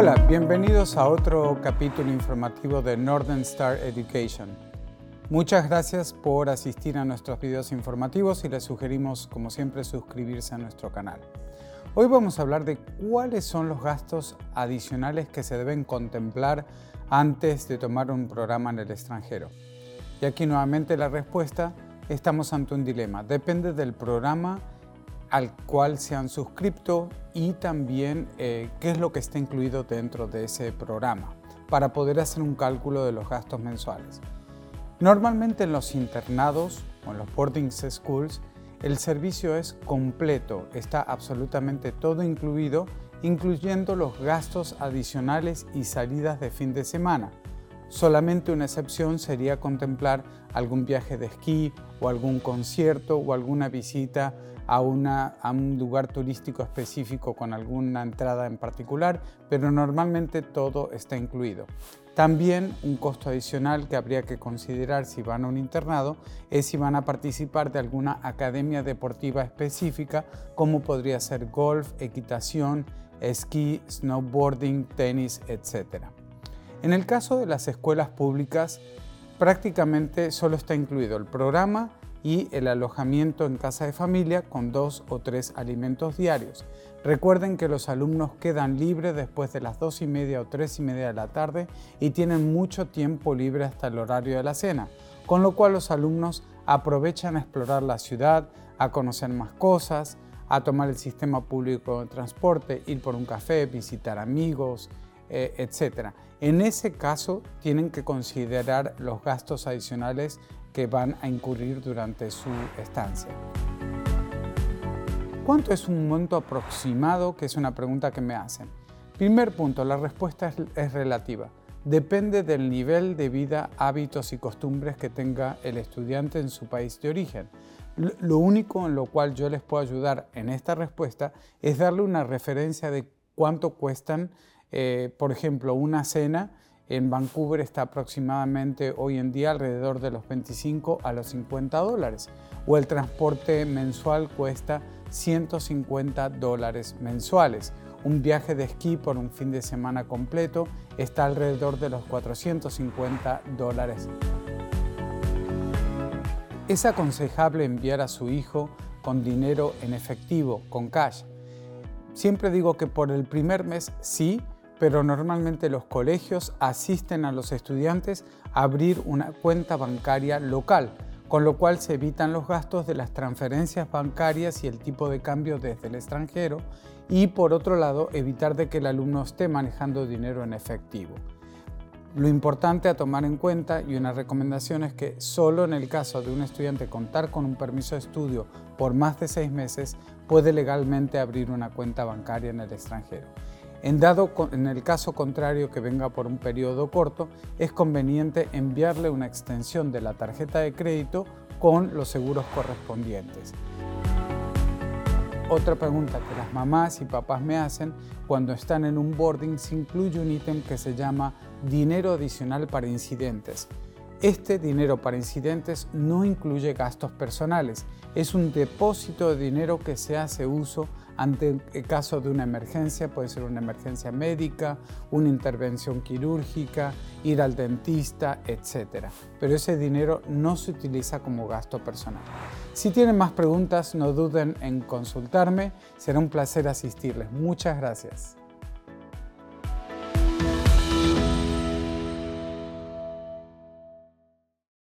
Hola, bienvenidos a otro capítulo informativo de Northern Star Education. Muchas gracias por asistir a nuestros videos informativos y les sugerimos, como siempre, suscribirse a nuestro canal. Hoy vamos a hablar de cuáles son los gastos adicionales que se deben contemplar antes de tomar un programa en el extranjero. Y aquí nuevamente la respuesta, estamos ante un dilema. Depende del programa al cual se han suscrito y también eh, qué es lo que está incluido dentro de ese programa para poder hacer un cálculo de los gastos mensuales. Normalmente en los internados o en los boarding schools el servicio es completo, está absolutamente todo incluido, incluyendo los gastos adicionales y salidas de fin de semana. Solamente una excepción sería contemplar algún viaje de esquí o algún concierto o alguna visita a, un lugar turístico específico con alguna entrada en particular, pero normalmente todo está incluido. También un costo adicional que habría que considerar si van a un internado es si van a participar de alguna academia deportiva específica, como podría ser golf, equitación, esquí, snowboarding, tenis, etc. En el caso de las escuelas públicas, prácticamente solo está incluido el programa y el alojamiento en casa de familia con dos o tres alimentos diarios. Recuerden que los alumnos quedan libres después de las dos y media o tres y media de la tarde y tienen mucho tiempo libre hasta el horario de la cena, con lo cual los alumnos aprovechan a explorar la ciudad, a conocer más cosas, a tomar el sistema público de transporte, ir por un café, visitar amigos, eh, etc. En ese caso tienen que considerar los gastos adicionales que van a incurrir durante su estancia. ¿Cuánto es un monto aproximado? Que es una pregunta que me hacen. Primer punto, la respuesta es, relativa. Depende del nivel de vida, hábitos y costumbres que tenga el estudiante en su país de origen. Lo único en lo cual yo les puedo ayudar en esta respuesta es darle una referencia de cuánto cuestan, eh, por ejemplo, una cena en Vancouver está aproximadamente hoy en día alrededor de los 25 a los 50 dólares o el transporte mensual cuesta 150 dólares mensuales. Un viaje de esquí por un fin de semana completo está alrededor de los 450 dólares. Es aconsejable enviar a su hijo con dinero en efectivo, con cash. Siempre digo que por el primer mes sí, pero normalmente los colegios asisten a los estudiantes a abrir una cuenta bancaria local, con lo cual se evitan los gastos de las transferencias bancarias y el tipo de cambio desde el extranjero y por otro lado evitar de que el alumno esté manejando dinero en efectivo. Lo importante a tomar en cuenta y una recomendación es que solo en el caso de un estudiante contar con un permiso de estudio por más de seis meses puede legalmente abrir una cuenta bancaria en el extranjero. En, dado, en el caso contrario que venga por un periodo corto, es conveniente enviarle una extensión de la tarjeta de crédito con los seguros correspondientes. Otra pregunta que las mamás y papás me hacen cuando están en un boarding se incluye un ítem que se llama dinero adicional para incidentes. Este dinero para incidentes no incluye gastos personales, es un depósito de dinero que se hace uso ante el caso de una emergencia, puede ser una emergencia médica, una intervención quirúrgica, ir al dentista, etc. Pero ese dinero no se utiliza como gasto personal. Si tienen más preguntas, no duden en consultarme, será un placer asistirles. Muchas gracias.